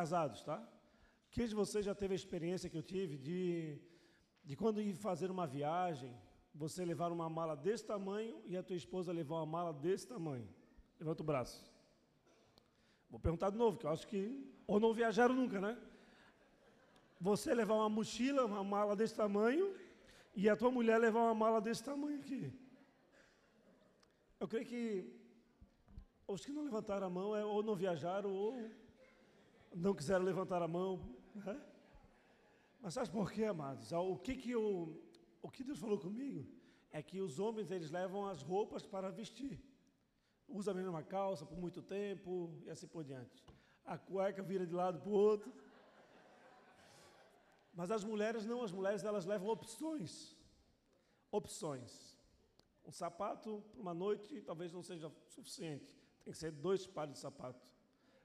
casados, tá? Quem de vocês já teve a experiência que eu tive de, de quando ir fazer uma viagem, você levar uma mala desse tamanho e a tua esposa levar uma mala desse tamanho? Levanta o braço. Vou perguntar de novo, que eu acho que ou não viajaram nunca, né? Você levar uma mochila, uma mala desse tamanho e a tua mulher levar uma mala desse tamanho aqui. Eu creio que os que não levantaram a mão é, ou não viajaram ou não quiseram levantar a mão. Né? Mas sabe por quê, amados? O que, que, eu, o que Deus falou comigo é que os homens eles levam as roupas para vestir. Usa a mesma calça por muito tempo e assim por diante. A cueca vira de lado para o outro. Mas as mulheres não, as mulheres elas levam opções. Opções. Um sapato para uma noite talvez não seja suficiente. Tem que ser dois pares de sapato.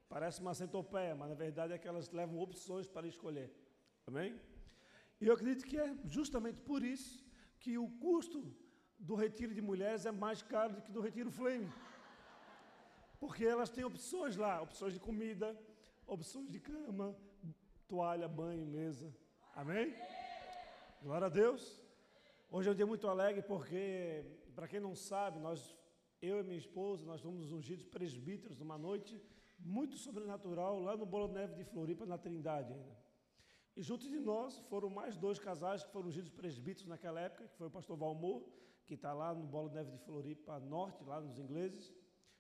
Parece uma centopeia, mas na verdade é que elas levam opções para escolher. Amém? E eu acredito que é justamente por isso que o custo do retiro de mulheres é mais caro do que do retiro flame. Porque elas têm opções lá, opções de comida, opções de cama, toalha, banho, mesa. Amém? Glória a Deus. Hoje é um dia muito alegre porque, para quem não sabe, nós, eu e minha esposa, nós fomos ungidos presbíteros numa noite muito sobrenatural lá no Bolo Neve de Floripa, na Trindade ainda. E junto de nós foram mais dois casais que foram ungidos presbíteros naquela época, que foi o pastor Valmor, que está lá no Bolo Neve de Floripa Norte, lá nos ingleses,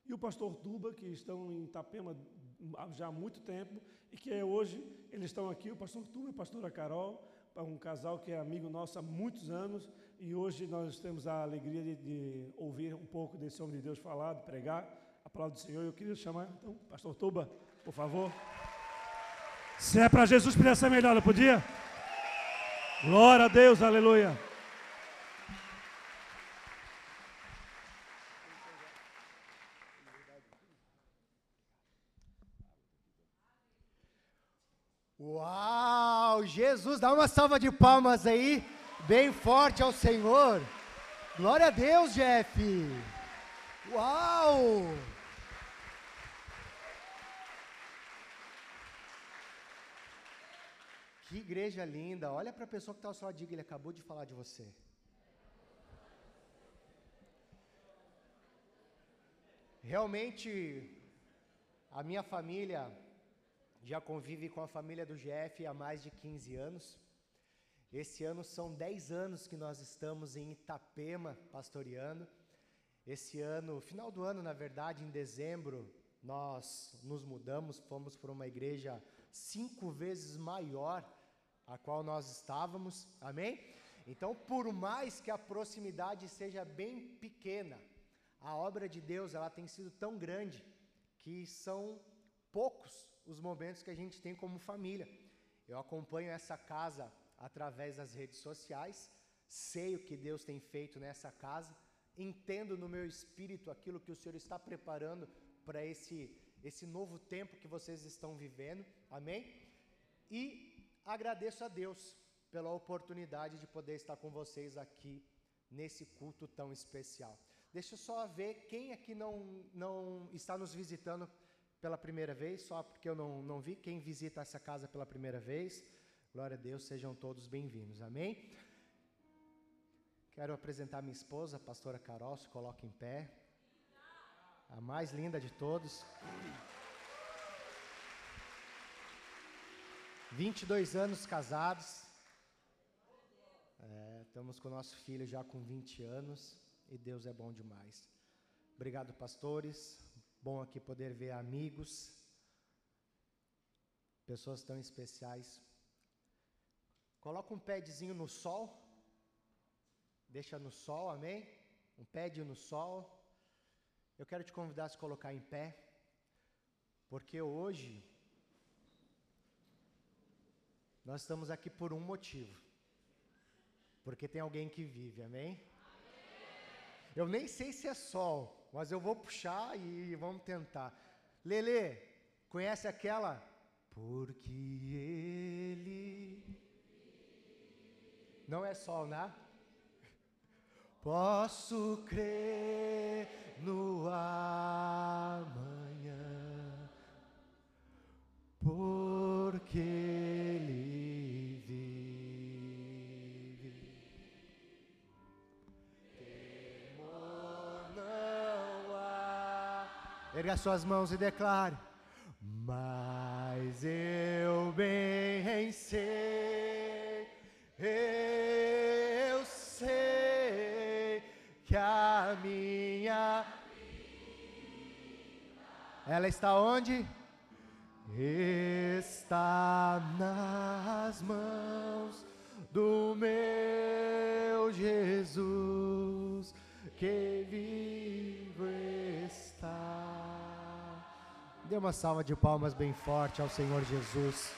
e o pastor Tuba, que estão em Itapema já há muito tempo, e que é hoje, eles estão aqui, o pastor Tuba e a pastora Carol, um casal que é amigo nosso há muitos anos, e hoje nós temos a alegria de, de ouvir um pouco desse homem de Deus falar, de pregar, a palavra do Senhor. Eu queria chamar, então, pastor Tuba, por favor. Se é para Jesus, podia ser melhor, podia? Glória a Deus, aleluia. Uau! Jesus, dá uma salva de palmas aí, bem forte ao Senhor. Glória a Deus, Jeff. Uau! Que igreja linda. Olha para a pessoa que está ao seu lado, diga, ele acabou de falar de você. Realmente, a minha família já convive com a família do GF há mais de 15 anos. Esse ano são 10 anos que nós estamos em Itapema pastoreando. Esse ano, final do ano, na verdade, em dezembro, nós nos mudamos, fomos para uma igreja cinco vezes maior a qual nós estávamos, amém? Então, por mais que a proximidade seja bem pequena, a obra de Deus ela tem sido tão grande que são poucos os momentos que a gente tem como família. Eu acompanho essa casa através das redes sociais, sei o que Deus tem feito nessa casa, entendo no meu espírito aquilo que o Senhor está preparando para esse esse novo tempo que vocês estão vivendo. Amém? E agradeço a Deus pela oportunidade de poder estar com vocês aqui nesse culto tão especial. Deixa eu só ver quem aqui não, não está nos visitando pela primeira vez, só porque eu não, não vi. Quem visita essa casa pela primeira vez, glória a Deus, sejam todos bem-vindos, amém? Quero apresentar minha esposa, a pastora Carol, se coloca em pé. A mais linda de todos. 22 anos casados. É, estamos com o nosso filho já com 20 anos e Deus é bom demais. Obrigado, pastores. Bom aqui poder ver amigos, pessoas tão especiais. Coloca um pedzinho no sol. Deixa no sol, amém? Um pé no sol. Eu quero te convidar a se colocar em pé, porque hoje nós estamos aqui por um motivo. Porque tem alguém que vive, amém? amém? Eu nem sei se é sol, mas eu vou puxar e vamos tentar. Lele, conhece aquela? Porque ele. Não é sol, né? Posso crer no amanhã. Por Erga suas mãos e declare. Mas eu bem sei, eu sei que a minha. Ela está onde? está nas mãos do meu Jesus que Dê uma salva de palmas bem forte ao Senhor Jesus.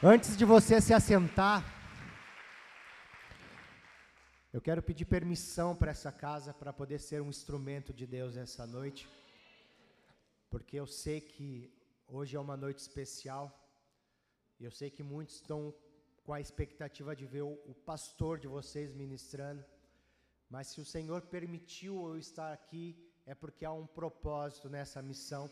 Antes de você se assentar, eu quero pedir permissão para essa casa para poder ser um instrumento de Deus essa noite porque eu sei que hoje é uma noite especial, e eu sei que muitos estão com a expectativa de ver o, pastor de vocês ministrando, mas se o Senhor permitiu eu estar aqui, é porque há um propósito nessa missão.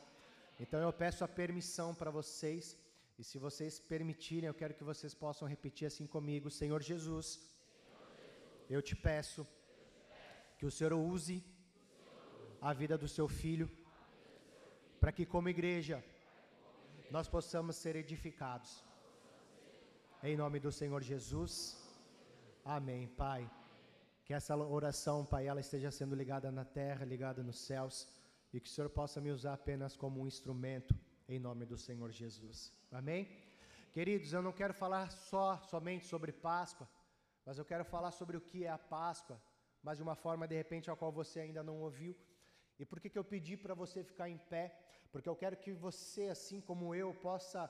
Então eu peço a permissão para vocês, e se vocês permitirem, eu quero que vocês possam repetir assim comigo: Senhor Jesus, eu te peço que o Senhor use a vida do seu filho para que, como igreja, nós possamos ser edificados. Em nome do Senhor Jesus. Amém, Pai. Que essa oração, Pai, ela esteja sendo ligada na terra, ligada nos céus, e que o Senhor possa me usar apenas como um instrumento, em nome do Senhor Jesus. Amém? Queridos, eu não quero falar só, somente sobre Páscoa, mas eu quero falar sobre o que é a Páscoa, mas de uma forma, de repente, a qual você ainda não ouviu. E por que, que eu pedi para você ficar em pé? porque eu quero que você, assim como eu, possa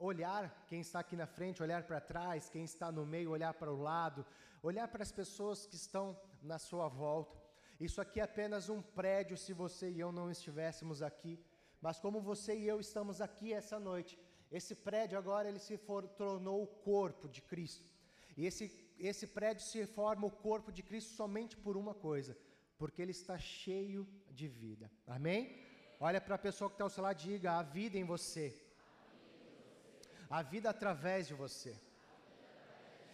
olhar quem está aqui na frente, olhar para trás, quem está no meio, olhar para o lado, olhar para as pessoas que estão na sua volta. Isso aqui é apenas um prédio se você e eu não estivéssemos aqui, mas como você e eu estamos aqui essa noite, esse prédio agora ele se for, tornou o corpo de Cristo. E esse, esse prédio se forma o corpo de Cristo somente por uma coisa, porque ele está cheio de vida. Amém? Olha para a pessoa que está ao seu lado diga: a vida em você. A vida através de você.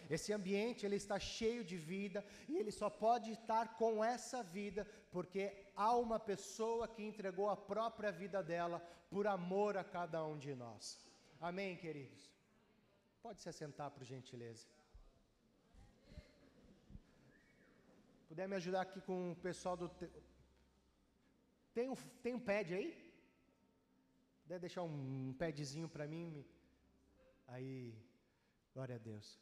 Esse ambiente ele está cheio de vida e ele só pode estar com essa vida porque há uma pessoa que entregou a própria vida dela por amor a cada um de nós. Amém, queridos. Pode se assentar por gentileza. Puder me ajudar aqui com o pessoal do tem um, tem um pad aí? Puder deixar um padzinho para mim? Aí, glória a Deus.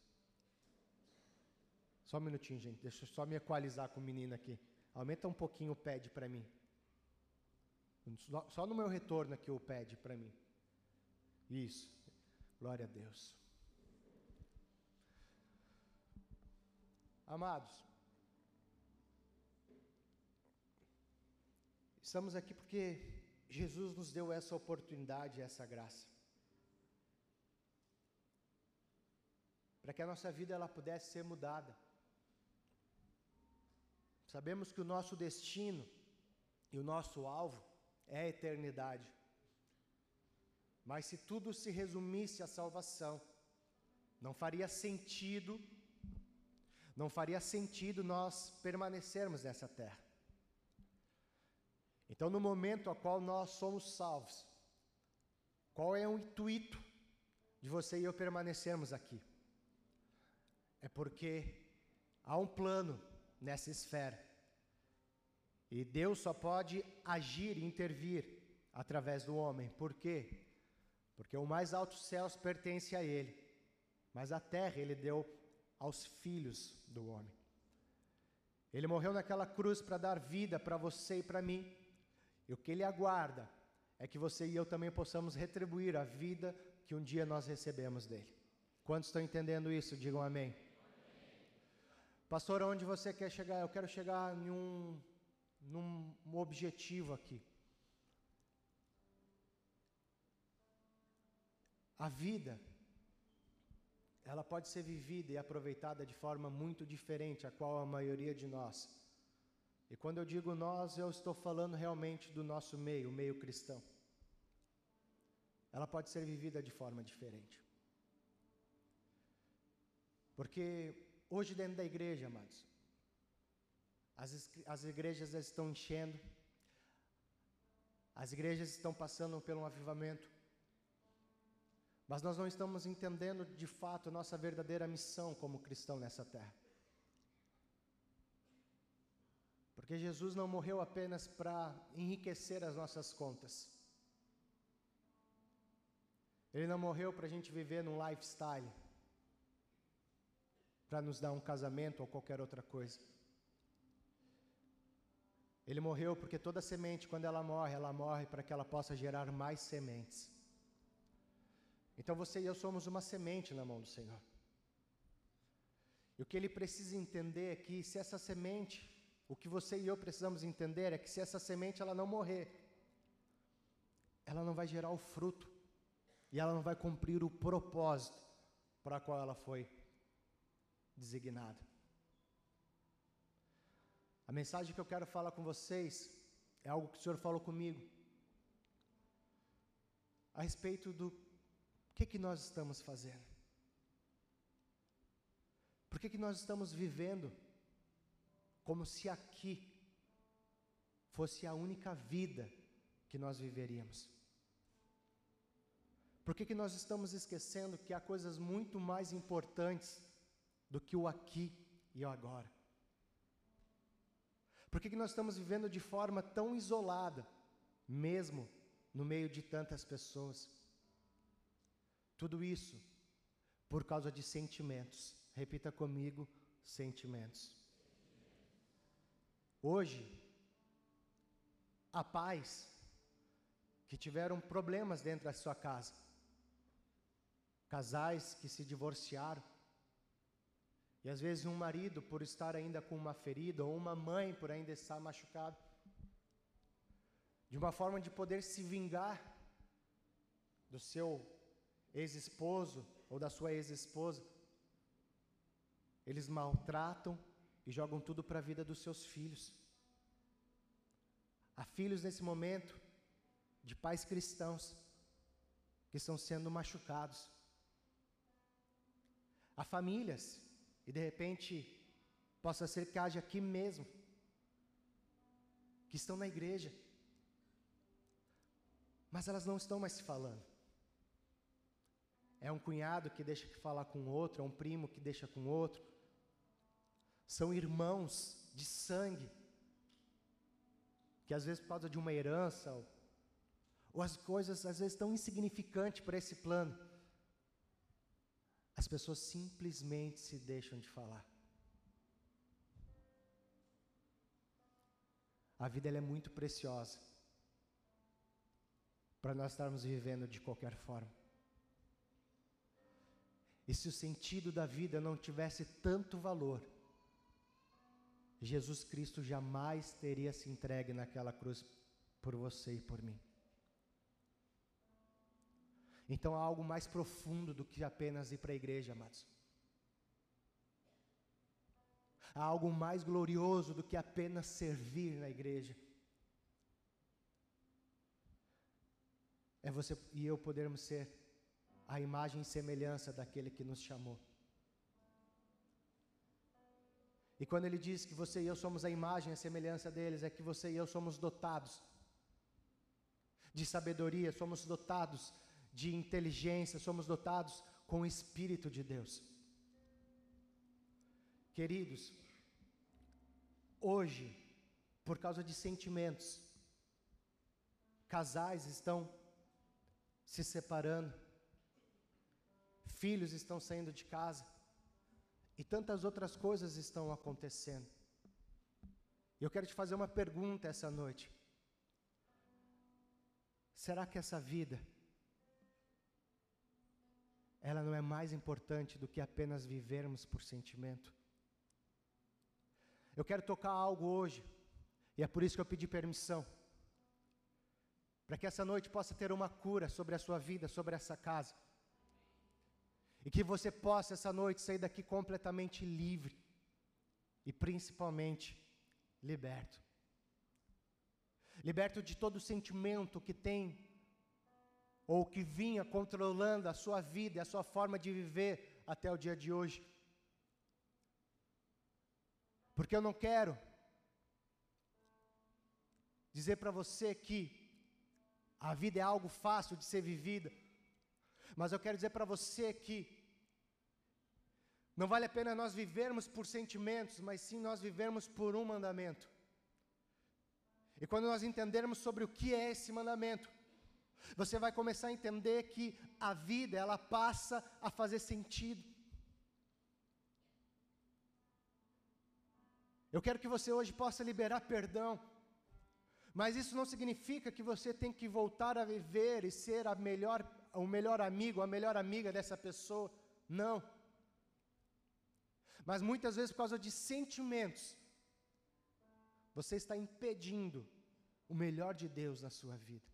Só um minutinho, gente. Deixa eu só me equalizar com o menino aqui. Aumenta um pouquinho o pad para mim. Só no meu retorno aqui o pad para mim. Isso. Glória a Deus. Amados, Estamos aqui porque Jesus nos deu essa oportunidade, essa graça. Para que a nossa vida ela pudesse ser mudada. Sabemos que o nosso destino e o nosso alvo é a eternidade. Mas se tudo se resumisse à salvação, não faria sentido, não faria sentido nós permanecermos nessa terra. Então, no momento a qual nós somos salvos, qual é o intuito de você e eu permanecermos aqui? É porque há um plano nessa esfera. E Deus só pode agir e intervir através do homem. Por quê? Porque o mais alto céus pertence a Ele, mas a terra Ele deu aos filhos do homem. Ele morreu naquela cruz para dar vida para você e para mim. E o que ele aguarda é que você e eu também possamos retribuir a vida que um dia nós recebemos dele. Quantos estão entendendo isso? Digam amém. Pastor, onde você quer chegar? Eu quero chegar em um, num objetivo aqui. A vida, ela pode ser vivida e aproveitada de forma muito diferente a qual a maioria de nós e quando eu digo nós, eu estou falando realmente do nosso meio, o meio cristão. ela pode ser vivida de forma diferente. Porque hoje dentro da igreja, amados, as, as igrejas estão enchendo, as igrejas estão passando por um avivamento, mas nós não estamos entendendo de fato nossa verdadeira missão como cristão nessa terra. Porque Jesus não morreu apenas para enriquecer as nossas contas. Ele não morreu para a gente viver num lifestyle, para nos dar um casamento ou qualquer outra coisa. Ele morreu porque toda semente, quando ela morre, ela morre para que ela possa gerar mais sementes. Então você e eu somos uma semente na mão do Senhor. E o que ele precisa entender é que se essa semente, o que você e eu precisamos entender é que se essa semente ela não morrer, ela não vai gerar o fruto e ela não vai cumprir o propósito para qual ela foi designada. A mensagem que eu quero falar com vocês é algo que o Senhor falou comigo a respeito do que, que nós estamos fazendo. Por que, que nós estamos vivendo como se aqui fosse a única vida que nós viveríamos? Por que, que nós estamos esquecendo que há coisas muito mais importantes do que o aqui e o agora? Por que, que nós estamos vivendo de forma tão isolada, mesmo no meio de tantas pessoas? Tudo isso por causa de sentimentos. Repita comigo: sentimentos. Hoje, há pais que tiveram problemas dentro da sua casa, casais que se divorciaram, e às vezes um marido por estar ainda com uma ferida, ou uma mãe por ainda estar machucado, de uma forma de poder se vingar do seu ex-esposo ou da sua ex-esposa, eles maltratam e jogam tudo para a vida dos seus filhos. Há filhos nesse momento de pais cristãos que estão sendo machucados. Há famílias e de repente, possa ser que haja aqui mesmo, que estão na igreja, mas elas não estão mais se falando. É um cunhado que deixa que falar com outro, é um primo que deixa com outro. São irmãos de sangue, que às vezes por causa de uma herança, ou, ou as coisas às vezes tão insignificantes para esse plano, as pessoas simplesmente se deixam de falar. A vida é muito preciosa para nós estarmos vivendo de qualquer forma. E se o sentido da vida não tivesse tanto valor, Jesus Cristo jamais teria se entregue naquela cruz por você e por mim. Então há algo mais profundo do que apenas ir para a igreja, amados. Há algo mais glorioso do que apenas servir na igreja. É você e eu podermos ser a imagem e semelhança daquele que nos chamou. E quando ele diz que você e eu somos a imagem e a semelhança deles, é que você e eu somos dotados de sabedoria, somos dotados de inteligência, somos dotados com o Espírito de Deus. Queridos, hoje, por causa de sentimentos, casais estão se separando, filhos estão saindo de casa, e tantas outras coisas estão acontecendo. Eu quero te fazer uma pergunta essa noite. Será que essa vida ela não é mais importante do que apenas vivermos por sentimento. Eu quero tocar algo hoje, e é por isso que eu pedi permissão. Para que essa noite possa ter uma cura sobre a sua vida, sobre essa casa. E que você possa essa noite sair daqui completamente livre e principalmente liberto. Liberto de todo sentimento que tem ou que vinha controlando a sua vida e a sua forma de viver até o dia de hoje. Porque eu não quero dizer para você que a vida é algo fácil de ser vivida, mas eu quero dizer para você que não vale a pena nós vivermos por sentimentos, mas sim nós vivermos por um mandamento. E quando nós entendermos sobre o que é esse mandamento, você vai começar a entender que a vida ela passa a fazer sentido. Eu quero que você hoje possa liberar perdão. Mas isso não significa que você tem que voltar a viver e ser a melhor, o melhor amigo, a melhor amiga dessa pessoa. Não. Mas muitas vezes, por causa de sentimentos, você está impedindo o melhor de Deus na sua vida.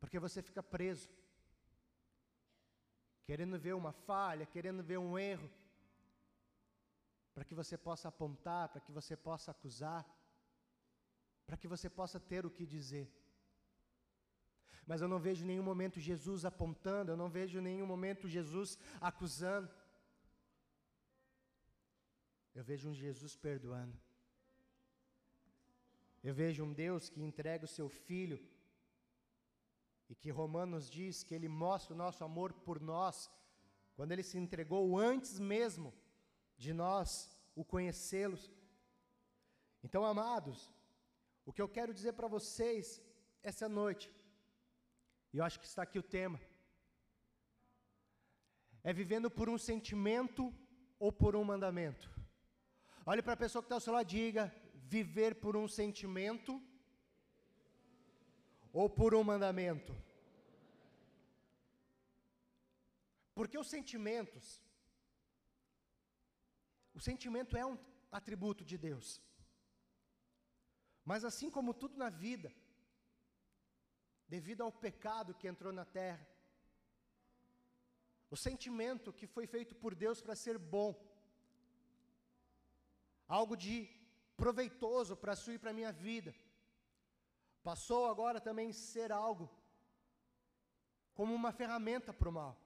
Porque você fica preso, querendo ver uma falha, querendo ver um erro, para que você possa apontar, para que você possa acusar, para que você possa ter o que dizer. Mas eu não vejo nenhum momento Jesus apontando, eu não vejo nenhum momento Jesus acusando. Eu vejo um Jesus perdoando. Eu vejo um Deus que entrega o seu filho e que Romanos diz que ele mostra o nosso amor por nós, quando ele se entregou antes mesmo de nós o conhecê-los. Então, amados, o que eu quero dizer para vocês essa noite, e eu acho que está aqui o tema, é vivendo por um sentimento ou por um mandamento. Olhe para a pessoa que está ao seu lado e diga: viver por um sentimento ou por um mandamento? Porque os sentimentos, o sentimento é um atributo de Deus. Mas assim como tudo na vida, devido ao pecado que entrou na terra, o sentimento que foi feito por Deus para ser bom, algo de proveitoso para a sua e para a minha vida. Passou agora também ser algo como uma ferramenta para o mal.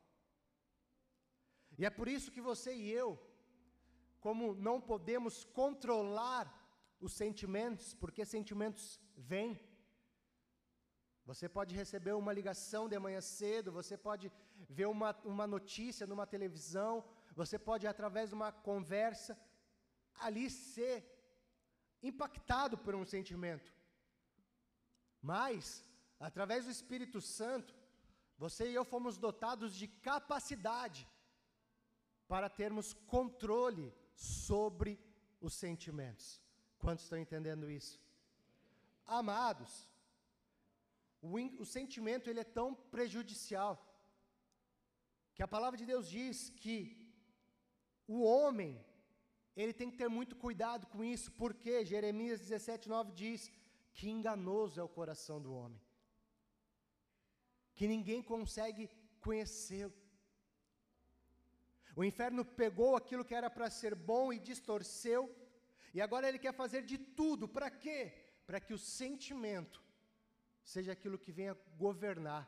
E é por isso que você e eu, como não podemos controlar os sentimentos, porque sentimentos vêm. Você pode receber uma ligação de manhã cedo, você pode ver uma, uma notícia numa televisão, você pode, através de uma conversa, ali ser impactado por um sentimento. Mas, através do Espírito Santo, você e eu fomos dotados de capacidade para termos controle sobre os sentimentos. Quantos estão entendendo isso? Amados, o, o sentimento ele é tão prejudicial que a palavra de Deus diz que o homem ele tem que ter muito cuidado com isso, porque Jeremias 17, 9 diz que enganoso é o coração do homem, que ninguém consegue conhecê-lo. O inferno pegou aquilo que era para ser bom e distorceu, e agora ele quer fazer de tudo, para quê? Para que o sentimento seja aquilo que venha governar,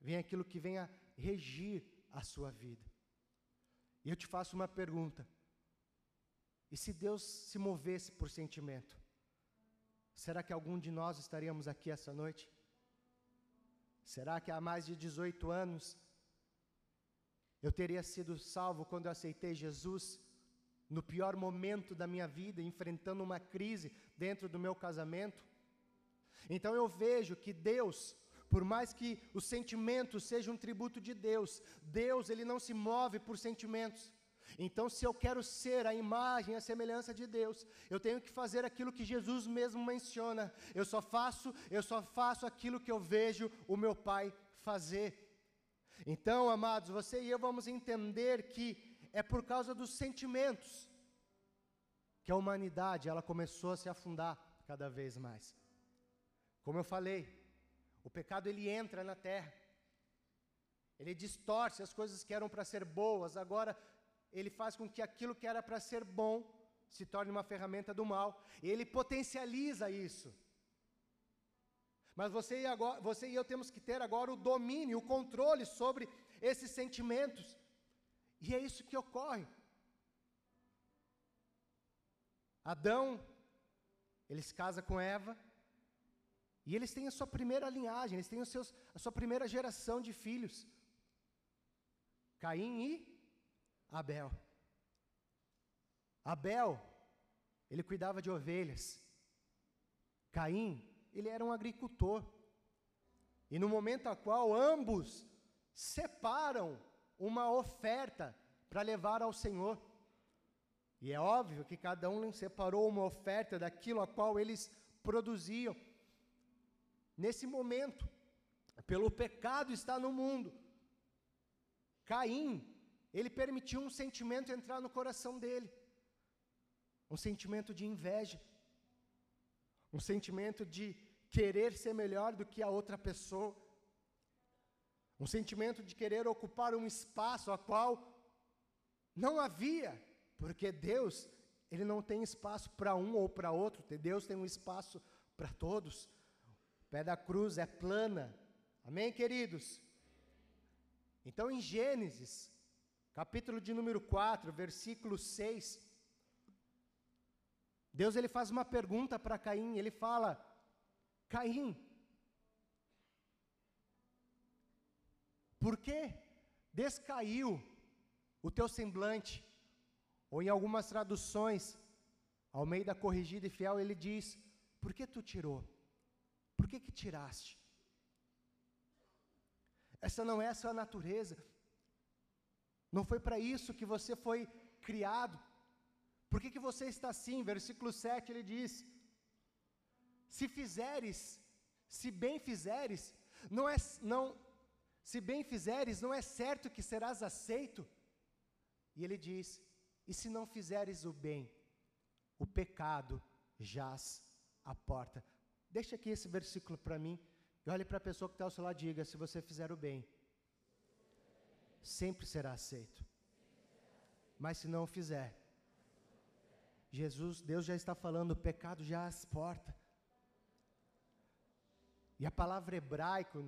venha aquilo que venha regir a sua vida. E eu te faço uma pergunta: e se Deus se movesse por sentimento, será que algum de nós estaríamos aqui essa noite? Será que há mais de 18 anos eu teria sido salvo quando eu aceitei Jesus? No pior momento da minha vida, enfrentando uma crise dentro do meu casamento? Então eu vejo que Deus, por mais que o sentimento seja um tributo de Deus, Deus ele não se move por sentimentos. Então, se eu quero ser a imagem, a semelhança de Deus, eu tenho que fazer aquilo que Jesus mesmo menciona. Eu só faço, eu só faço aquilo que eu vejo o meu Pai fazer. Então, amados, você e eu vamos entender que é por causa dos sentimentos que a humanidade ela começou a se afundar cada vez mais. Como eu falei, o pecado ele entra na terra. Ele distorce as coisas que eram para ser boas, agora ele faz com que aquilo que era para ser bom se torne uma ferramenta do mal. Ele potencializa isso. Mas você e, agora, você e eu temos que ter agora o domínio, o controle sobre esses sentimentos. E é isso que ocorre. Adão, ele se casa com Eva, e eles têm a sua primeira linhagem, eles têm os seus, a sua primeira geração de filhos. Caim e Abel. Abel, ele cuidava de ovelhas. Caim, ele era um agricultor. E no momento a qual ambos separam uma oferta para levar ao Senhor. E é óbvio que cada um separou uma oferta daquilo a qual eles produziam. Nesse momento, pelo pecado está no mundo. Caim, ele permitiu um sentimento entrar no coração dele. Um sentimento de inveja. Um sentimento de querer ser melhor do que a outra pessoa, um sentimento de querer ocupar um espaço a qual não havia, porque Deus, ele não tem espaço para um ou para outro, Deus tem um espaço para todos. O pé da cruz é plana. Amém, queridos? Então em Gênesis, capítulo de número 4, versículo 6, Deus ele faz uma pergunta para Caim, ele fala: Caim, por que descaiu o teu semblante? Ou em algumas traduções, ao meio da corrigida e fiel, ele diz: Por que tu tirou? Por que que tiraste? Essa não é a sua natureza. Não foi para isso que você foi criado. Por que, que você está assim? Versículo 7 ele diz: se fizeres, se bem fizeres, não é não se bem fizeres, não é certo que serás aceito? E ele diz: E se não fizeres o bem, o pecado jaz à porta. Deixa aqui esse versículo para mim. E olhe para a pessoa que está ao seu lado diga: se você fizer o bem, sempre será aceito. Mas se não fizer, Jesus, Deus já está falando, o pecado já às portas. E a palavra hebraico,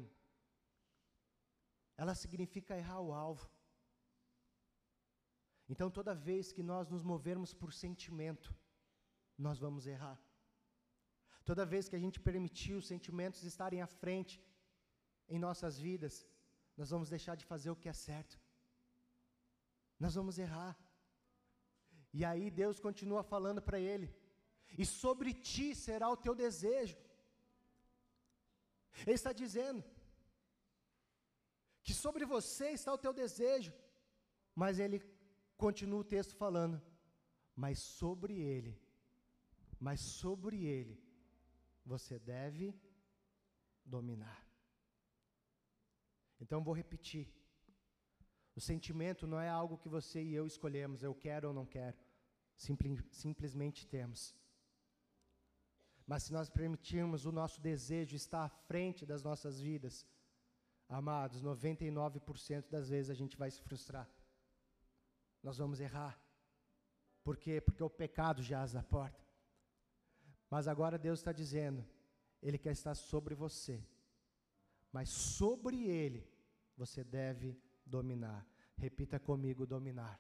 ela significa errar o alvo. Então, toda vez que nós nos movermos por sentimento, nós vamos errar. Toda vez que a gente permitir os sentimentos estarem à frente em nossas vidas, nós vamos deixar de fazer o que é certo. Nós vamos errar. E aí Deus continua falando para ele: E sobre ti será o teu desejo. Ele está dizendo que sobre você está o teu desejo, mas ele continua o texto falando, mas sobre ele, mas sobre ele você deve dominar. Então vou repetir. O sentimento não é algo que você e eu escolhemos, eu quero ou não quero. Simples, simplesmente temos. Mas se nós permitirmos o nosso desejo estar à frente das nossas vidas, amados, 99% das vezes a gente vai se frustrar. Nós vamos errar. Por quê? Porque o pecado jaz à porta. Mas agora Deus está dizendo, Ele quer estar sobre você. Mas sobre Ele você deve dominar. Repita comigo: dominar.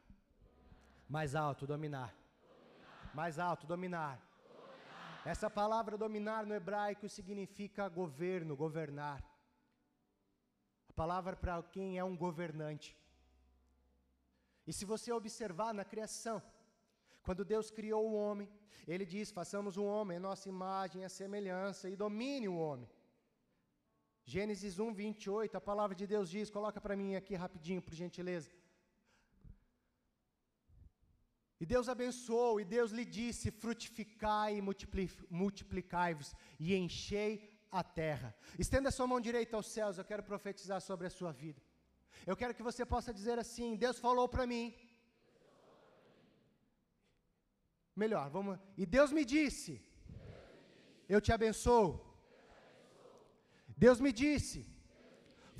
Mais alto, dominar. dominar. Mais alto, dominar. Essa palavra dominar no hebraico significa governo, governar. A palavra para quem é um governante. E se você observar na criação, quando Deus criou o homem, ele diz: façamos o homem a nossa imagem, a semelhança, e domine o homem. Gênesis 1, 28, a palavra de Deus diz, coloca para mim aqui rapidinho, por gentileza. E Deus abençoou, e Deus lhe disse: frutificai e multiplicai-vos, e enchei a terra. Estenda sua mão direita aos céus, eu quero profetizar sobre a sua vida. Eu quero que você possa dizer assim: Deus falou para mim. Melhor, vamos. E Deus me disse: Eu te abençoo. Deus me disse: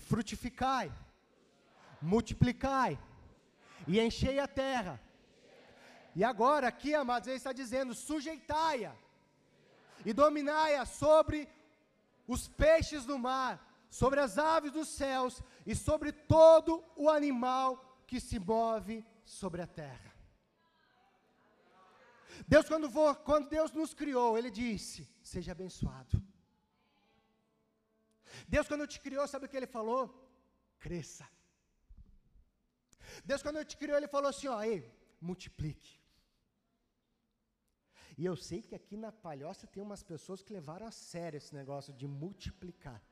frutificai, multiplicai e enchei a terra e agora, aqui, amados, ele está dizendo: sujeitai-a e dominai-a sobre os peixes do mar, sobre as aves dos céus e sobre todo o animal que se move sobre a terra. Deus, quando, quando Deus nos criou, Ele disse: Seja abençoado. Deus, quando te criou, sabe o que Ele falou? Cresça. Deus, quando te criou, Ele falou assim: ó, ei, multiplique. E eu sei que aqui na Palhoça tem umas pessoas que levaram a sério esse negócio de multiplicar.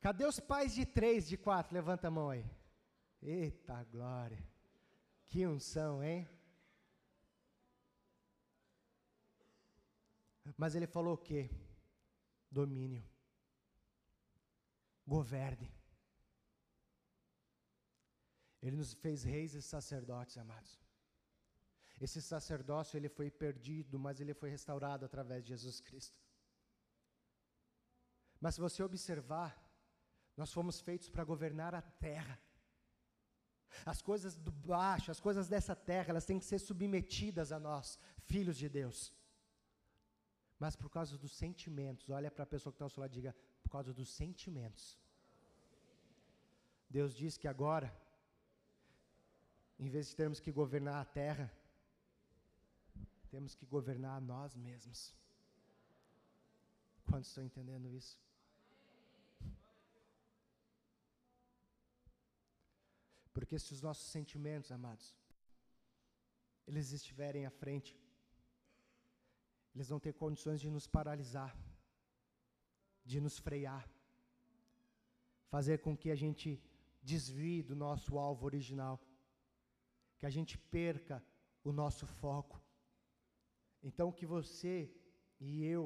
Cadê os pais de três, de quatro? Levanta a mão aí. Eita glória. Que unção, hein? Mas ele falou o quê? Domínio. Governe. Ele nos fez reis e sacerdotes, amados. Esse sacerdócio ele foi perdido, mas ele foi restaurado através de Jesus Cristo. Mas se você observar, nós fomos feitos para governar a terra. As coisas do baixo, as coisas dessa terra, elas têm que ser submetidas a nós, filhos de Deus. Mas por causa dos sentimentos, olha para a pessoa que está ao seu lado e diga, por causa dos sentimentos. Deus diz que agora, em vez de termos que governar a terra, temos que governar nós mesmos. Quantos estão entendendo isso? Porque se os nossos sentimentos, amados, eles estiverem à frente, eles vão ter condições de nos paralisar, de nos frear, fazer com que a gente desvie do nosso alvo original, que a gente perca o nosso foco. Então, o que você e eu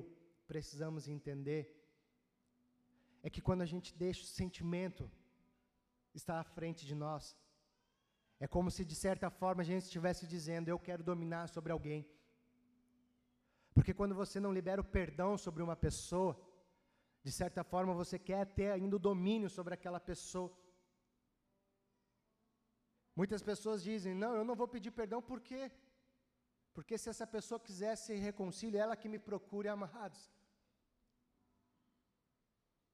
precisamos entender é que quando a gente deixa o sentimento estar à frente de nós, é como se de certa forma a gente estivesse dizendo: Eu quero dominar sobre alguém. Porque quando você não libera o perdão sobre uma pessoa, de certa forma você quer ter ainda o domínio sobre aquela pessoa. Muitas pessoas dizem: Não, eu não vou pedir perdão porque porque se essa pessoa quiser se reconciliar, ela que me procure amados.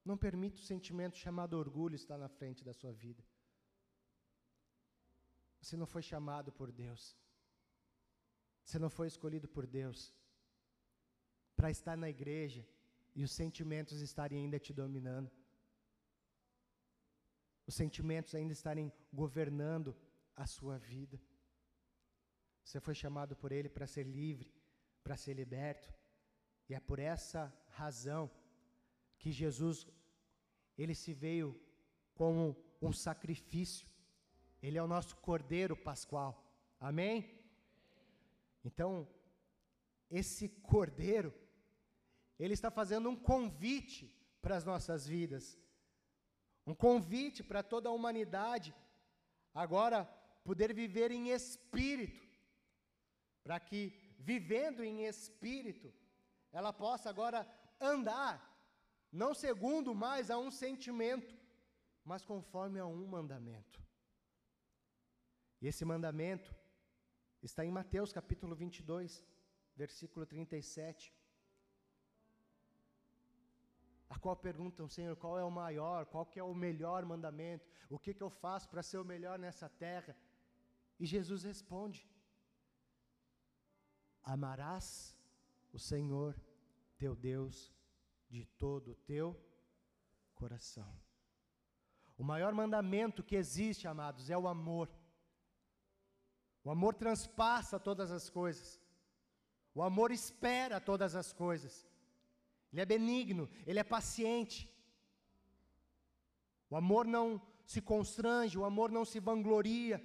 Não permita o sentimento chamado orgulho estar na frente da sua vida. Você não foi chamado por Deus. Você não foi escolhido por Deus para estar na igreja e os sentimentos estarem ainda te dominando. Os sentimentos ainda estarem governando a sua vida. Você foi chamado por Ele para ser livre, para ser liberto. E é por essa razão que Jesus, Ele se veio como um sacrifício. Ele é o nosso Cordeiro Pascual. Amém? Então, esse Cordeiro, Ele está fazendo um convite para as nossas vidas. Um convite para toda a humanidade agora poder viver em espírito para que, vivendo em espírito, ela possa agora andar, não segundo mais a um sentimento, mas conforme a um mandamento. E esse mandamento está em Mateus capítulo 22, versículo 37. A qual perguntam, Senhor, qual é o maior, qual que é o melhor mandamento? O que, que eu faço para ser o melhor nessa terra? E Jesus responde: Amarás o Senhor teu Deus de todo o teu coração. O maior mandamento que existe, amados, é o amor. O amor transpassa todas as coisas. O amor espera todas as coisas. Ele é benigno, ele é paciente. O amor não se constrange, o amor não se vangloria.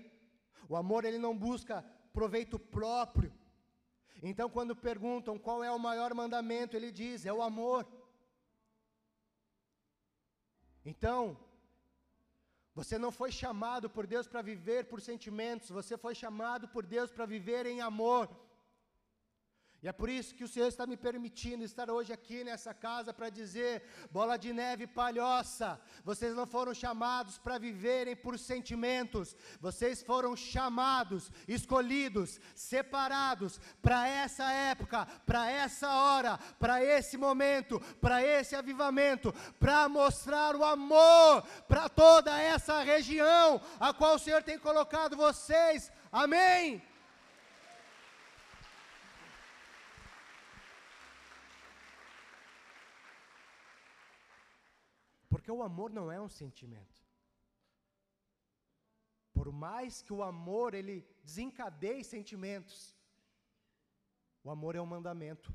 O amor ele não busca proveito próprio. Então, quando perguntam qual é o maior mandamento, ele diz: é o amor. Então, você não foi chamado por Deus para viver por sentimentos, você foi chamado por Deus para viver em amor. E é por isso que o Senhor está me permitindo estar hoje aqui nessa casa para dizer: bola de neve palhoça, vocês não foram chamados para viverem por sentimentos, vocês foram chamados, escolhidos, separados para essa época, para essa hora, para esse momento, para esse avivamento, para mostrar o amor para toda essa região a qual o Senhor tem colocado vocês. Amém. Porque o amor não é um sentimento. Por mais que o amor ele desencadeie sentimentos, o amor é um mandamento.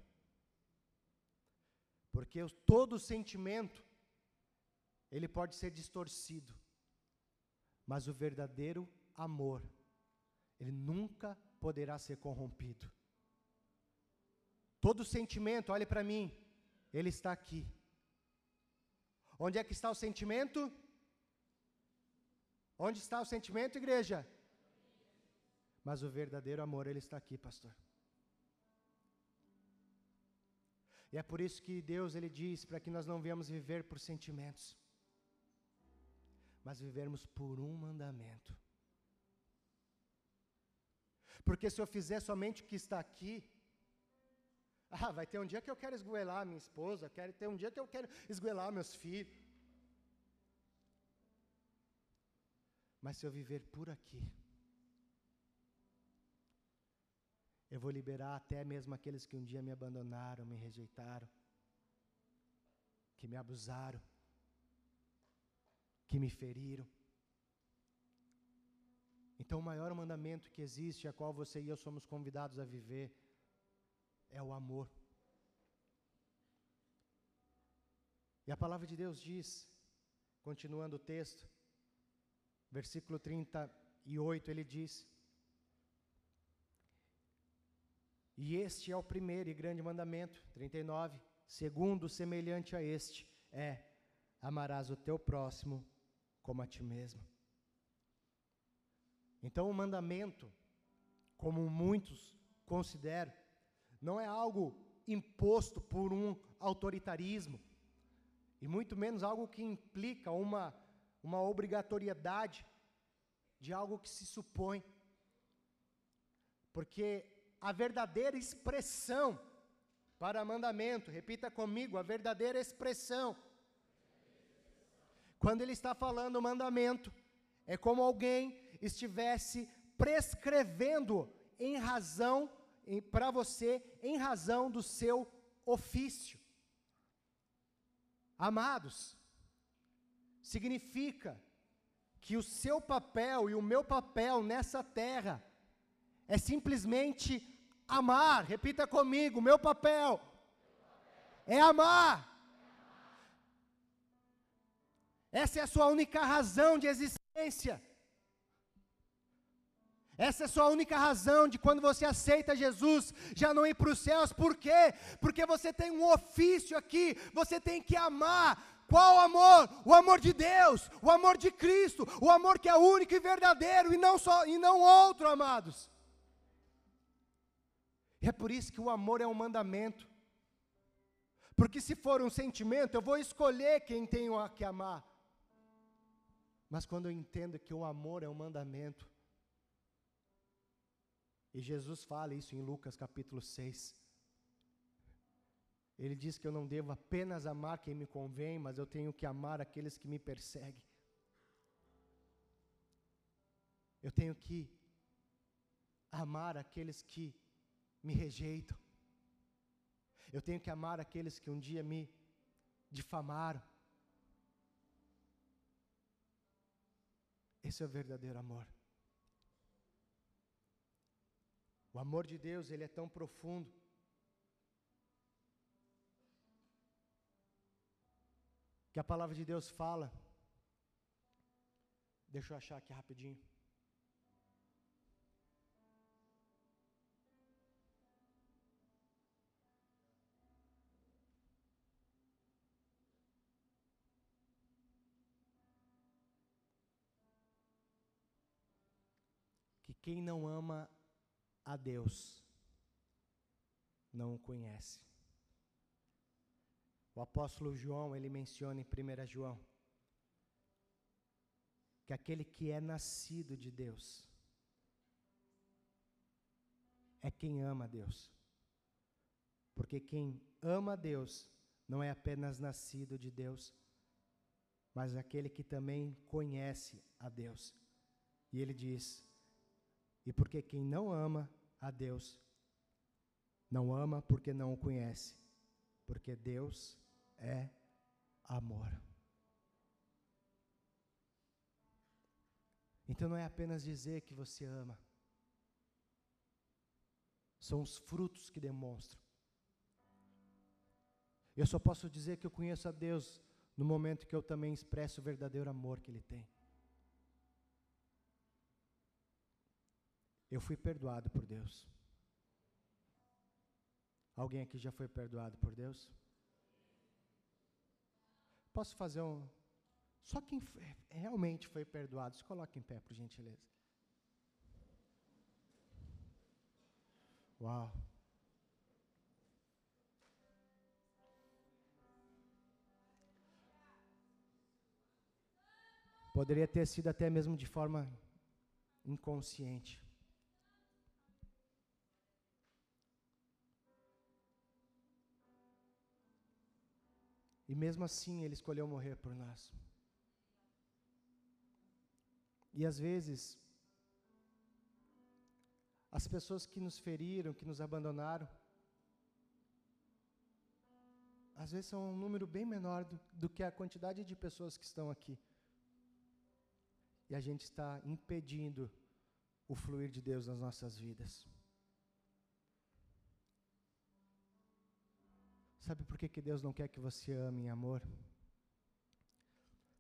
Porque todo sentimento ele pode ser distorcido. Mas o verdadeiro amor, ele nunca poderá ser corrompido. Todo sentimento, olhe para mim, ele está aqui. Onde é que está o sentimento? Onde está o sentimento, igreja? Mas o verdadeiro amor, ele está aqui, pastor. E é por isso que Deus ele diz para que nós não venhamos viver por sentimentos, mas vivermos por um mandamento. Porque se eu fizer somente o que está aqui, ah, vai ter um dia que eu quero esgoelar minha esposa, quero ter um dia que eu quero esgoelar meus filhos. Mas se eu viver por aqui, eu vou liberar até mesmo aqueles que um dia me abandonaram, me rejeitaram, que me abusaram, que me feriram. Então, o maior mandamento que existe, a qual você e eu somos convidados a viver, é o amor. E a palavra de Deus diz, continuando o texto, versículo 38, ele diz: E este é o primeiro e grande mandamento, 39, segundo semelhante a este, é: amarás o teu próximo como a ti mesmo. Então, o mandamento, como muitos consideram, não é algo imposto por um autoritarismo, e muito menos algo que implica uma, uma obrigatoriedade de algo que se supõe. Porque a verdadeira expressão para mandamento, repita comigo, a verdadeira expressão, quando ele está falando mandamento, é como alguém estivesse prescrevendo em razão para você em razão do seu ofício. Amados, significa que o seu papel e o meu papel nessa terra é simplesmente amar. Repita comigo: meu papel é amar. Essa é a sua única razão de existência. Essa é a sua única razão de quando você aceita Jesus, já não ir para os céus, por quê? Porque você tem um ofício aqui, você tem que amar. Qual amor? O amor de Deus, o amor de Cristo, o amor que é único e verdadeiro e não só e não outro, amados. E é por isso que o amor é um mandamento. Porque se for um sentimento, eu vou escolher quem tenho que amar. Mas quando eu entendo que o amor é um mandamento, e Jesus fala isso em Lucas capítulo 6. Ele diz que eu não devo apenas amar quem me convém, mas eu tenho que amar aqueles que me perseguem. Eu tenho que amar aqueles que me rejeitam. Eu tenho que amar aqueles que um dia me difamaram. Esse é o verdadeiro amor. O amor de Deus, ele é tão profundo. Que a palavra de Deus fala. Deixa eu achar aqui rapidinho. que quem não ama a Deus não o conhece. O apóstolo João, ele menciona em 1 João que aquele que é nascido de Deus é quem ama a Deus. Porque quem ama a Deus não é apenas nascido de Deus, mas aquele que também conhece a Deus. E ele diz: e porque quem não ama a Deus, não ama porque não o conhece, porque Deus é amor. Então não é apenas dizer que você ama, são os frutos que demonstram. Eu só posso dizer que eu conheço a Deus no momento que eu também expresso o verdadeiro amor que Ele tem. Eu fui perdoado por Deus. Alguém aqui já foi perdoado por Deus? Posso fazer um. Só quem realmente foi perdoado, se coloque em pé, por gentileza. Uau. Poderia ter sido até mesmo de forma inconsciente. E mesmo assim ele escolheu morrer por nós. E às vezes, as pessoas que nos feriram, que nos abandonaram, às vezes são um número bem menor do, do que a quantidade de pessoas que estão aqui. E a gente está impedindo o fluir de Deus nas nossas vidas. Sabe por que, que Deus não quer que você ame em amor?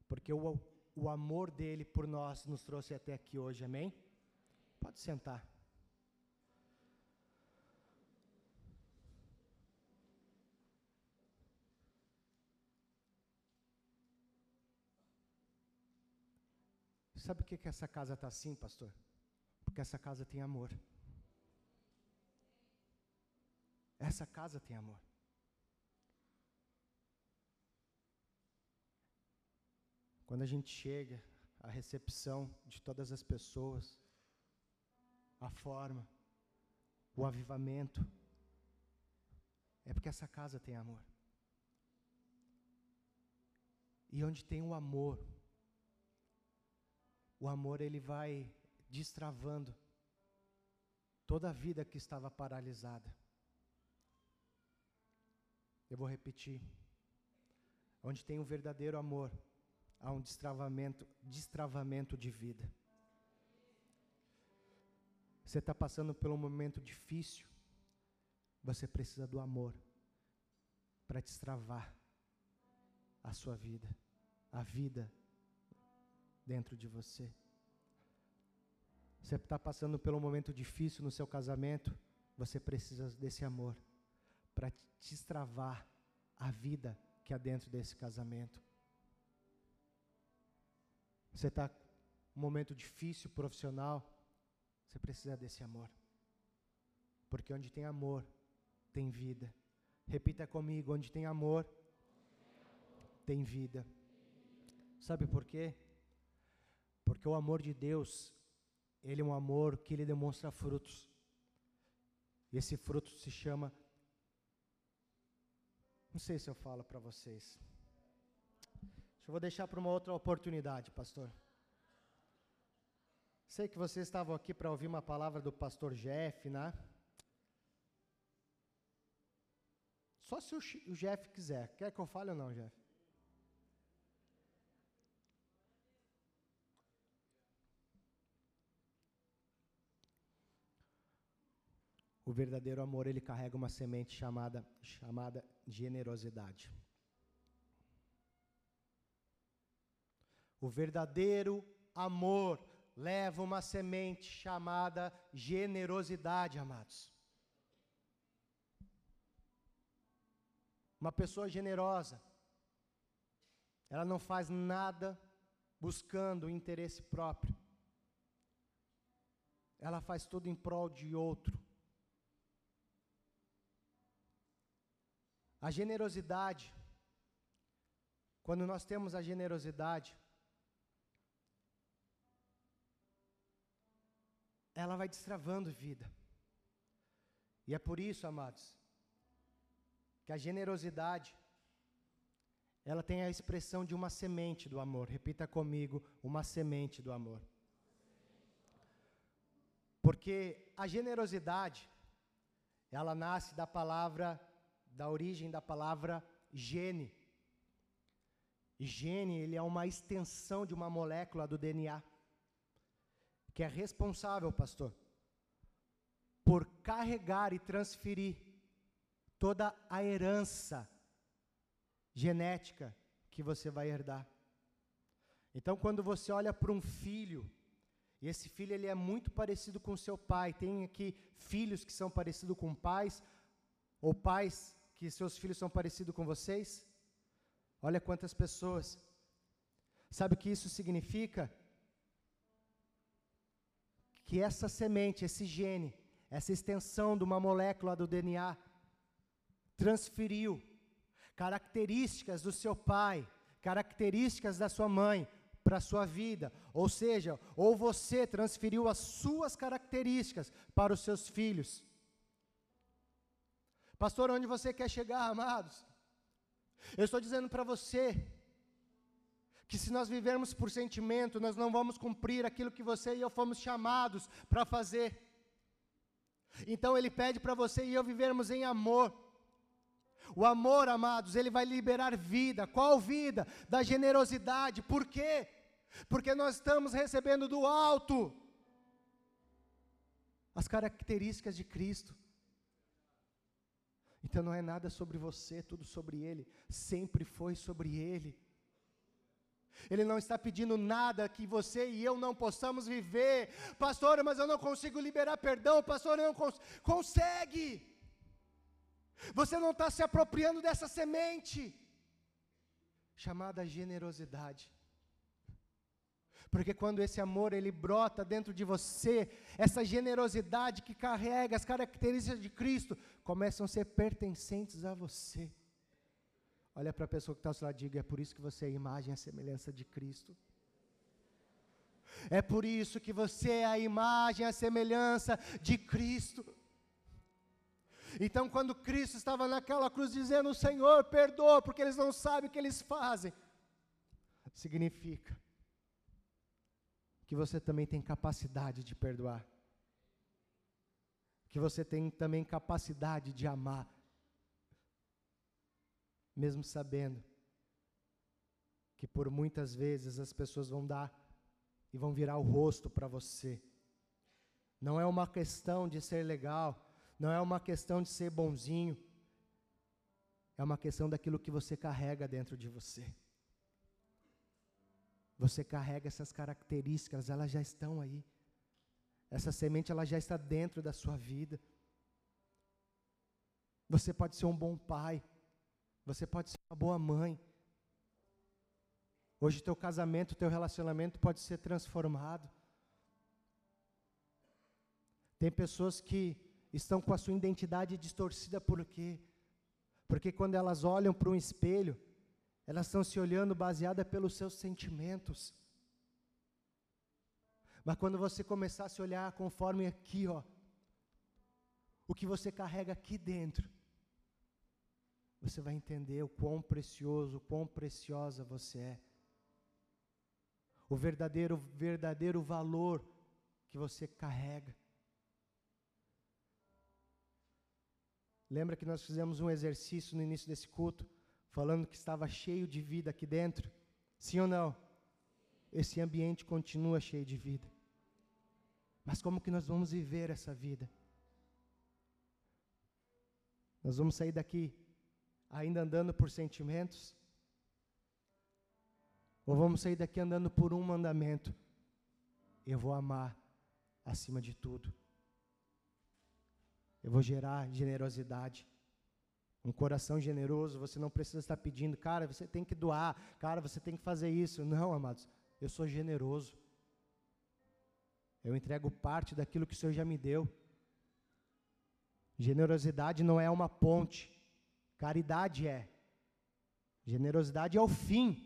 Porque o, o amor dele por nós nos trouxe até aqui hoje, amém? Pode sentar. Sabe por que, que essa casa está assim, pastor? Porque essa casa tem amor. Essa casa tem amor. Quando a gente chega, a recepção de todas as pessoas, a forma, o avivamento, é porque essa casa tem amor. E onde tem o amor, o amor ele vai destravando toda a vida que estava paralisada. Eu vou repetir. Onde tem o verdadeiro amor, há um destravamento, destravamento de vida. Você está passando por um momento difícil, você precisa do amor para destravar a sua vida, a vida dentro de você. Você está passando por um momento difícil no seu casamento, você precisa desse amor para destravar a vida que há dentro desse casamento. Você está um momento difícil profissional, você precisa desse amor. Porque onde tem amor, tem vida. Repita comigo: onde tem amor, tem vida. Sabe por quê? Porque o amor de Deus, ele é um amor que ele demonstra frutos. E esse fruto se chama. Não sei se eu falo para vocês. Eu vou deixar para uma outra oportunidade, pastor. Sei que vocês estavam aqui para ouvir uma palavra do pastor Jeff, né? Só se o, Jeff quiser. Quer que eu fale ou não, Jeff? O verdadeiro amor, ele carrega uma semente chamada, chamada generosidade. O verdadeiro amor leva uma semente chamada generosidade, amados. Uma pessoa generosa, ela não faz nada buscando interesse próprio. Ela faz tudo em prol de outro. A generosidade, quando nós temos a generosidade, ela vai destravando vida. E é por isso, amados, que a generosidade ela tem a expressão de uma semente do amor. Repita comigo, uma semente do amor. Porque a generosidade, ela nasce da palavra, da origem da palavra gene. Gene, ele é uma extensão de uma molécula do DNA, que é responsável, pastor, por carregar e transferir toda a herança genética que você vai herdar. Então, quando você olha para um filho, e esse filho ele é muito parecido com seu pai, tem aqui filhos que são parecidos com pais, ou pais que seus filhos são parecidos com vocês. Olha quantas pessoas. Sabe o que isso significa? Que essa semente, esse gene, essa extensão de uma molécula do DNA, transferiu características do seu pai, características da sua mãe para a sua vida. Ou seja, ou você transferiu as suas características para os seus filhos. Pastor, onde você quer chegar, amados? Eu estou dizendo para você que se nós vivermos por sentimento, nós não vamos cumprir aquilo que você e eu fomos chamados para fazer. Então ele pede para você e eu vivermos em amor. O amor, amados, ele vai liberar vida. Qual vida? Da generosidade. Por quê? Porque nós estamos recebendo do alto as características de Cristo. Então não é nada sobre você, tudo sobre Ele. Sempre foi sobre Ele. Ele não está pedindo nada que você e eu não possamos viver. Pastor, mas eu não consigo liberar perdão. Pastor, eu não cons consegue. Você não está se apropriando dessa semente, chamada generosidade. Porque quando esse amor ele brota dentro de você, essa generosidade que carrega as características de Cristo começam a ser pertencentes a você. Olha para a pessoa que está ao seu lado e diga: é por isso que você é a imagem e a semelhança de Cristo. É por isso que você é a imagem e a semelhança de Cristo. Então, quando Cristo estava naquela cruz dizendo: Senhor, perdoa, porque eles não sabem o que eles fazem, significa que você também tem capacidade de perdoar, que você tem também capacidade de amar, mesmo sabendo que por muitas vezes as pessoas vão dar e vão virar o rosto para você. Não é uma questão de ser legal, não é uma questão de ser bonzinho, é uma questão daquilo que você carrega dentro de você. Você carrega essas características, elas já estão aí. Essa semente ela já está dentro da sua vida. Você pode ser um bom pai. Você pode ser uma boa mãe. Hoje teu casamento, teu relacionamento pode ser transformado. Tem pessoas que estão com a sua identidade distorcida por quê? Porque quando elas olham para um espelho, elas estão se olhando baseada pelos seus sentimentos. Mas quando você começar a se olhar conforme aqui, ó, o que você carrega aqui dentro, você vai entender o quão precioso, o quão preciosa você é. O verdadeiro, verdadeiro valor que você carrega. Lembra que nós fizemos um exercício no início desse culto, falando que estava cheio de vida aqui dentro? Sim ou não? Esse ambiente continua cheio de vida. Mas como que nós vamos viver essa vida? Nós vamos sair daqui ainda andando por sentimentos? Ou vamos sair daqui andando por um mandamento? Eu vou amar acima de tudo. Eu vou gerar generosidade. Um coração generoso, você não precisa estar pedindo, cara, você tem que doar, cara, você tem que fazer isso. Não, amados, eu sou generoso. Eu entrego parte daquilo que o Senhor já me deu. Generosidade não é uma ponte, Caridade é. Generosidade é o fim.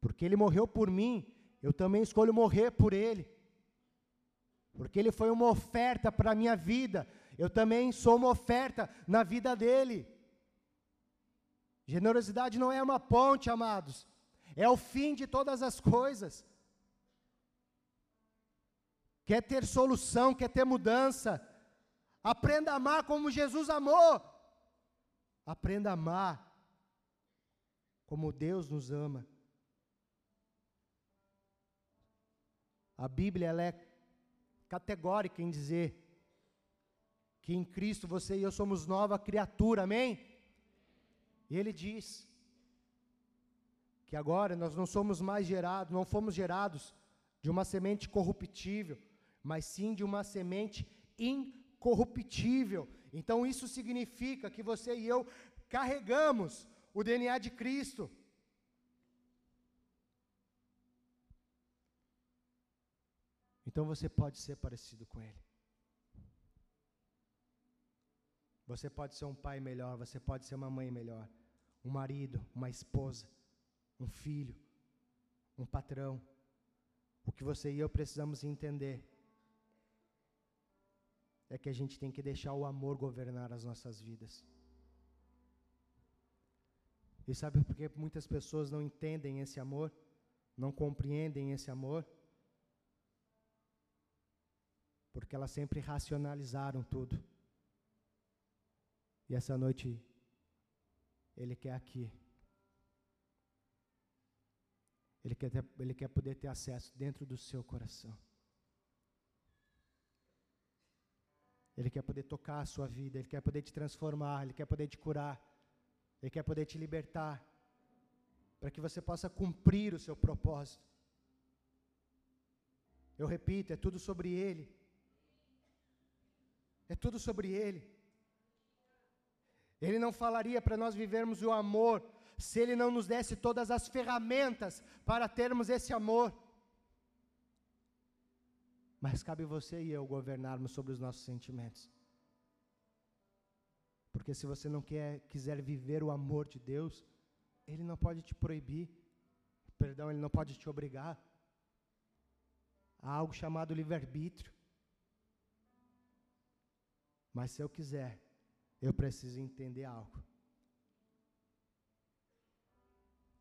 Porque ele morreu por mim, eu também escolho morrer por ele. Porque ele foi uma oferta para a minha vida, eu também sou uma oferta na vida dele. Generosidade não é uma ponte, amados, é o fim de todas as coisas. Quer ter solução, quer ter mudança, aprenda a amar como Jesus amou. Aprenda a amar como Deus nos ama. A Bíblia ela é categórica em dizer que em Cristo você e eu somos nova criatura, amém? E ele diz que agora nós não somos mais gerados, não fomos gerados de uma semente corruptível, mas sim de uma semente incorruptível. Então isso significa que você e eu carregamos o DNA de Cristo. Então você pode ser parecido com Ele. Você pode ser um pai melhor, você pode ser uma mãe melhor, um marido, uma esposa, um filho, um patrão. O que você e eu precisamos entender é que a gente tem que deixar o amor governar as nossas vidas. E sabe por que muitas pessoas não entendem esse amor? Não compreendem esse amor? porque elas sempre racionalizaram tudo. E essa noite, Ele quer aqui. Ele quer, ter, ele quer poder ter acesso dentro do seu coração. Ele quer poder tocar a sua vida, Ele quer poder te transformar, Ele quer poder te curar, Ele quer poder te libertar, para que você possa cumprir o seu propósito. Eu repito, é tudo sobre Ele. É tudo sobre Ele. Ele não falaria para nós vivermos o amor se Ele não nos desse todas as ferramentas para termos esse amor. Mas cabe você e eu governarmos sobre os nossos sentimentos. Porque se você não quer, quiser viver o amor de Deus, Ele não pode te proibir, perdão, Ele não pode te obrigar. Há algo chamado livre-arbítrio. Mas se eu quiser, eu preciso entender algo.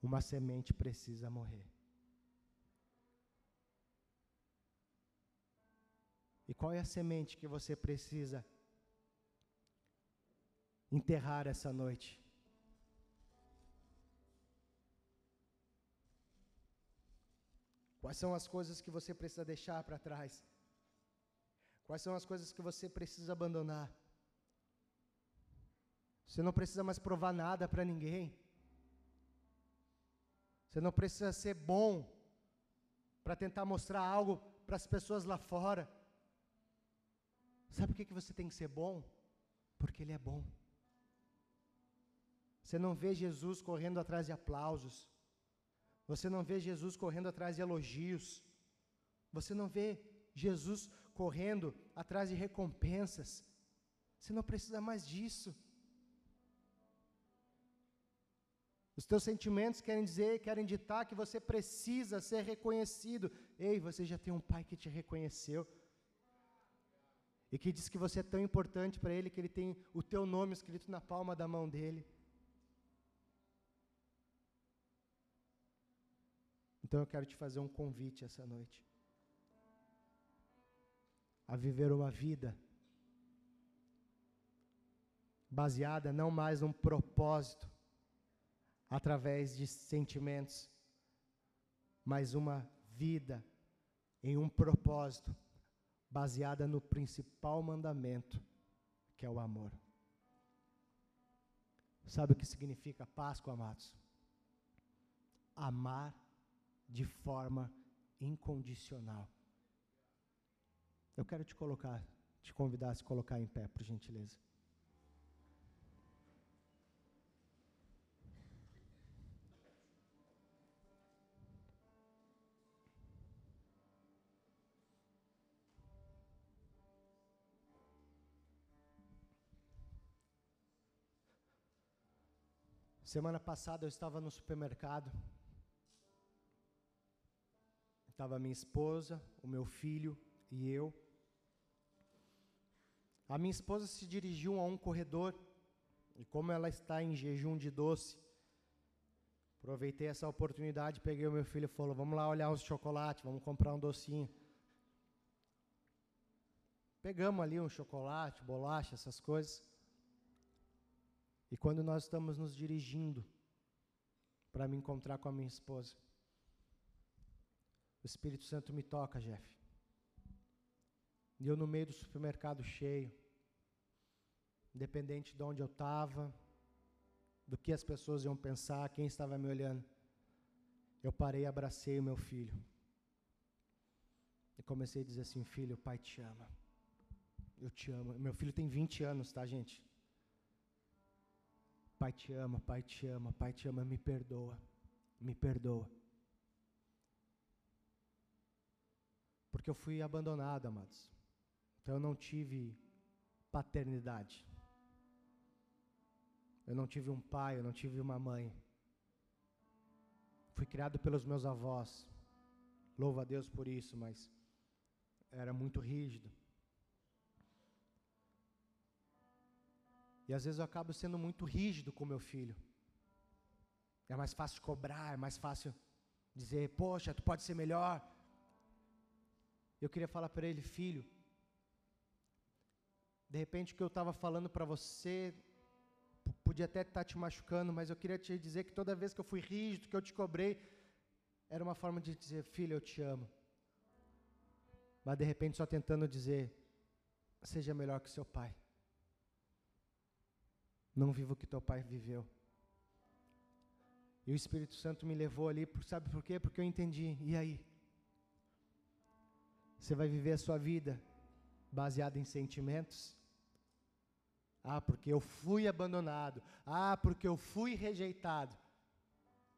Uma semente precisa morrer. E qual é a semente que você precisa enterrar essa noite? Quais são as coisas que você precisa deixar para trás? Quais são as coisas que você precisa abandonar? Você não precisa mais provar nada para ninguém. Você não precisa ser bom para tentar mostrar algo para as pessoas lá fora. Sabe por que, que você tem que ser bom? Porque Ele é bom. Você não vê Jesus correndo atrás de aplausos. Você não vê Jesus correndo atrás de elogios. Você não vê Jesus correndo atrás de recompensas. Você não precisa mais disso. Os teus sentimentos querem dizer, querem ditar que você precisa ser reconhecido. Ei, você já tem um pai que te reconheceu. E que diz que você é tão importante para ele que ele tem o teu nome escrito na palma da mão dele. Então eu quero te fazer um convite essa noite a viver uma vida baseada não mais num propósito através de sentimentos, mas uma vida em um propósito baseada no principal mandamento, que é o amor. Sabe o que significa Páscoa, amados? Amar de forma incondicional. Eu quero te colocar, te convidar a se colocar em pé, por gentileza. Semana passada eu estava no supermercado. Estava minha esposa, o meu filho e eu. A minha esposa se dirigiu a um corredor e, como ela está em jejum de doce, aproveitei essa oportunidade, peguei o meu filho e falou: Vamos lá olhar os chocolates, vamos comprar um docinho. Pegamos ali um chocolate, bolacha, essas coisas. E quando nós estamos nos dirigindo para me encontrar com a minha esposa, o Espírito Santo me toca, Jeff. E eu no meio do supermercado cheio, independente de onde eu estava, do que as pessoas iam pensar, quem estava me olhando, eu parei e abracei o meu filho. E comecei a dizer assim: Filho, o pai te ama. Eu te amo. Meu filho tem 20 anos, tá, gente? Pai te ama, Pai te ama, Pai te ama, me perdoa, me perdoa. Porque eu fui abandonado, amados. Então eu não tive paternidade. Eu não tive um pai, eu não tive uma mãe. Fui criado pelos meus avós. Louvo a Deus por isso, mas era muito rígido. E às vezes eu acabo sendo muito rígido com meu filho. É mais fácil cobrar, é mais fácil dizer, poxa, tu pode ser melhor. Eu queria falar para ele, filho, de repente o que eu estava falando para você podia até estar tá te machucando, mas eu queria te dizer que toda vez que eu fui rígido, que eu te cobrei, era uma forma de dizer, filho, eu te amo. Mas de repente só tentando dizer, seja melhor que seu pai. Não viva o que teu pai viveu. E o Espírito Santo me levou ali, sabe por quê? Porque eu entendi. E aí? Você vai viver a sua vida baseada em sentimentos? Ah, porque eu fui abandonado. Ah, porque eu fui rejeitado.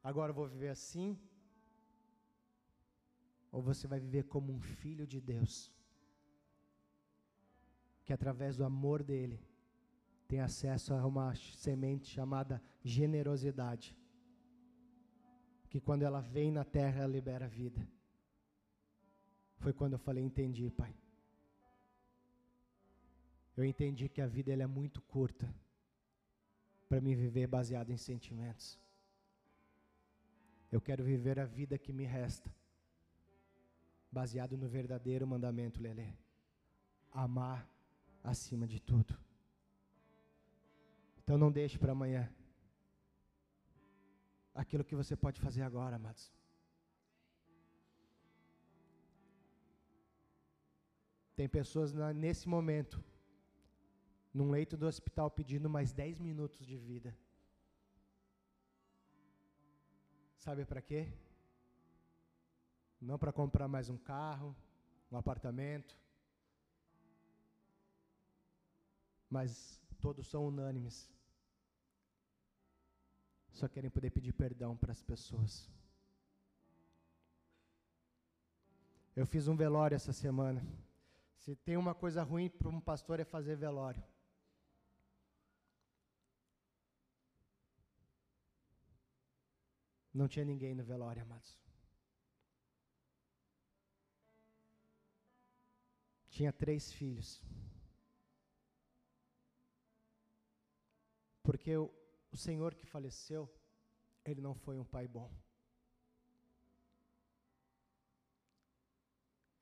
Agora eu vou viver assim? Ou você vai viver como um filho de Deus? Que através do amor dele tem acesso a uma semente chamada generosidade. Que quando ela vem na terra, ela libera vida. Foi quando eu falei: entendi, Pai. Eu entendi que a vida ela é muito curta para me viver baseado em sentimentos. Eu quero viver a vida que me resta, baseado no verdadeiro mandamento, Lelê. Amar acima de tudo. Então não deixe para amanhã aquilo que você pode fazer agora, amados. Tem pessoas na, nesse momento, num leito do hospital, pedindo mais 10 minutos de vida. Sabe para quê? Não para comprar mais um carro, um apartamento, mas todos são unânimes só querem poder pedir perdão para as pessoas. Eu fiz um velório essa semana. Se tem uma coisa ruim para um pastor é fazer velório. Não tinha ninguém no velório, amados. Tinha três filhos. Porque o Senhor que faleceu, ele não foi um pai bom.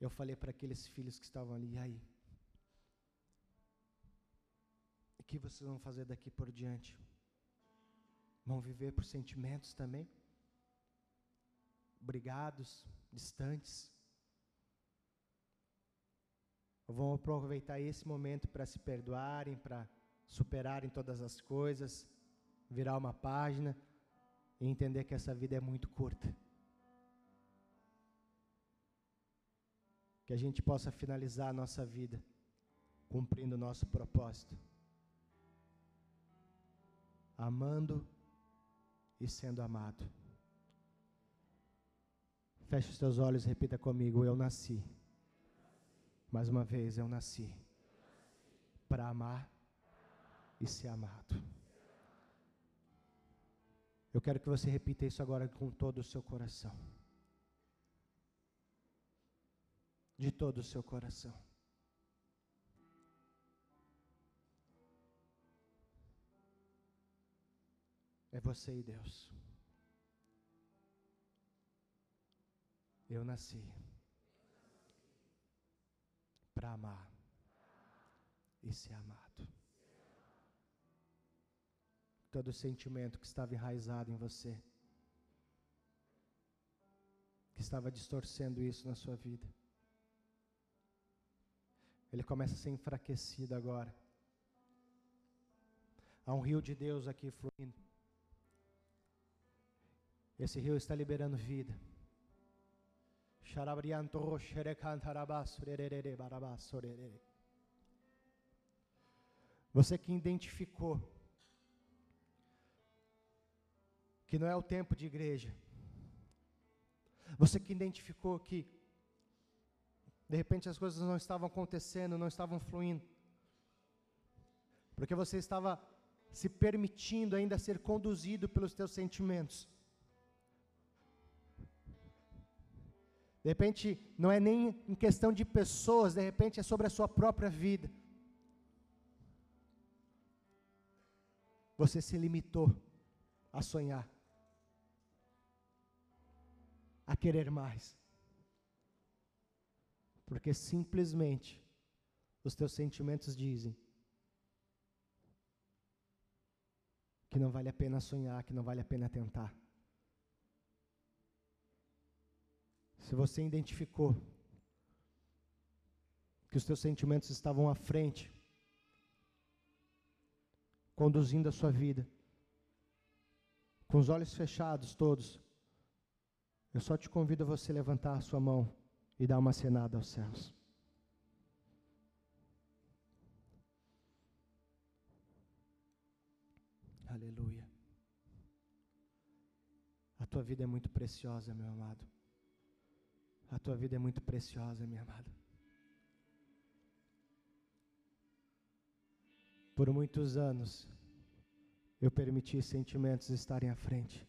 Eu falei para aqueles filhos que estavam ali, e aí? O que vocês vão fazer daqui por diante? Vão viver por sentimentos também? Brigados, distantes? Vão aproveitar esse momento para se perdoarem, para superarem todas as coisas, virar uma página e entender que essa vida é muito curta. Que a gente possa finalizar a nossa vida cumprindo o nosso propósito, amando e sendo amado. Feche os teus olhos e repita comigo: Eu nasci. Mais uma vez, eu nasci para amar e ser amado. Eu quero que você repita isso agora com todo o seu coração. De todo o seu coração. É você e Deus. Eu nasci para amar e ser amado. Todo sentimento que estava enraizado em você, que estava distorcendo isso na sua vida, ele começa a ser enfraquecido agora. Há um rio de Deus aqui fluindo. Esse rio está liberando vida. Você que identificou que não é o tempo de igreja. Você que identificou que de repente as coisas não estavam acontecendo, não estavam fluindo. Porque você estava se permitindo ainda ser conduzido pelos teus sentimentos. De repente, não é nem em questão de pessoas, de repente é sobre a sua própria vida. Você se limitou a sonhar, a querer mais. Porque simplesmente os teus sentimentos dizem que não vale a pena sonhar, que não vale a pena tentar. Se você identificou que os teus sentimentos estavam à frente, conduzindo a sua vida, com os olhos fechados todos, eu só te convido a você levantar a sua mão e dar uma cenada aos céus. Aleluia. A tua vida é muito preciosa, meu amado. A tua vida é muito preciosa, minha amada. Por muitos anos, eu permiti sentimentos estarem à frente.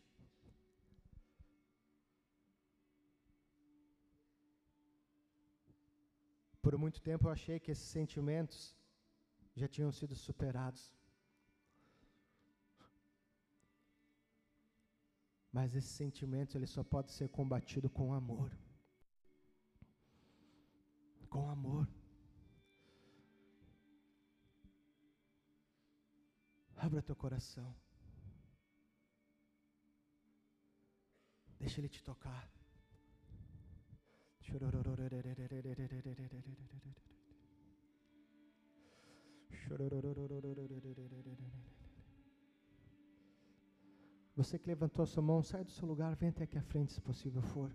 Por muito tempo eu achei que esses sentimentos já tinham sido superados. Mas esse sentimento ele só pode ser combatido com amor com amor. Abra teu coração. Deixa Ele te tocar. Você que levantou a sua mão, sai do seu lugar, vem até aqui à frente, se possível for.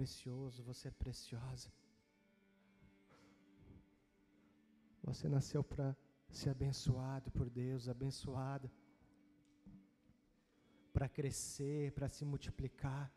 precioso, você é preciosa. Você nasceu para ser abençoado por Deus, abençoada, para crescer, para se multiplicar.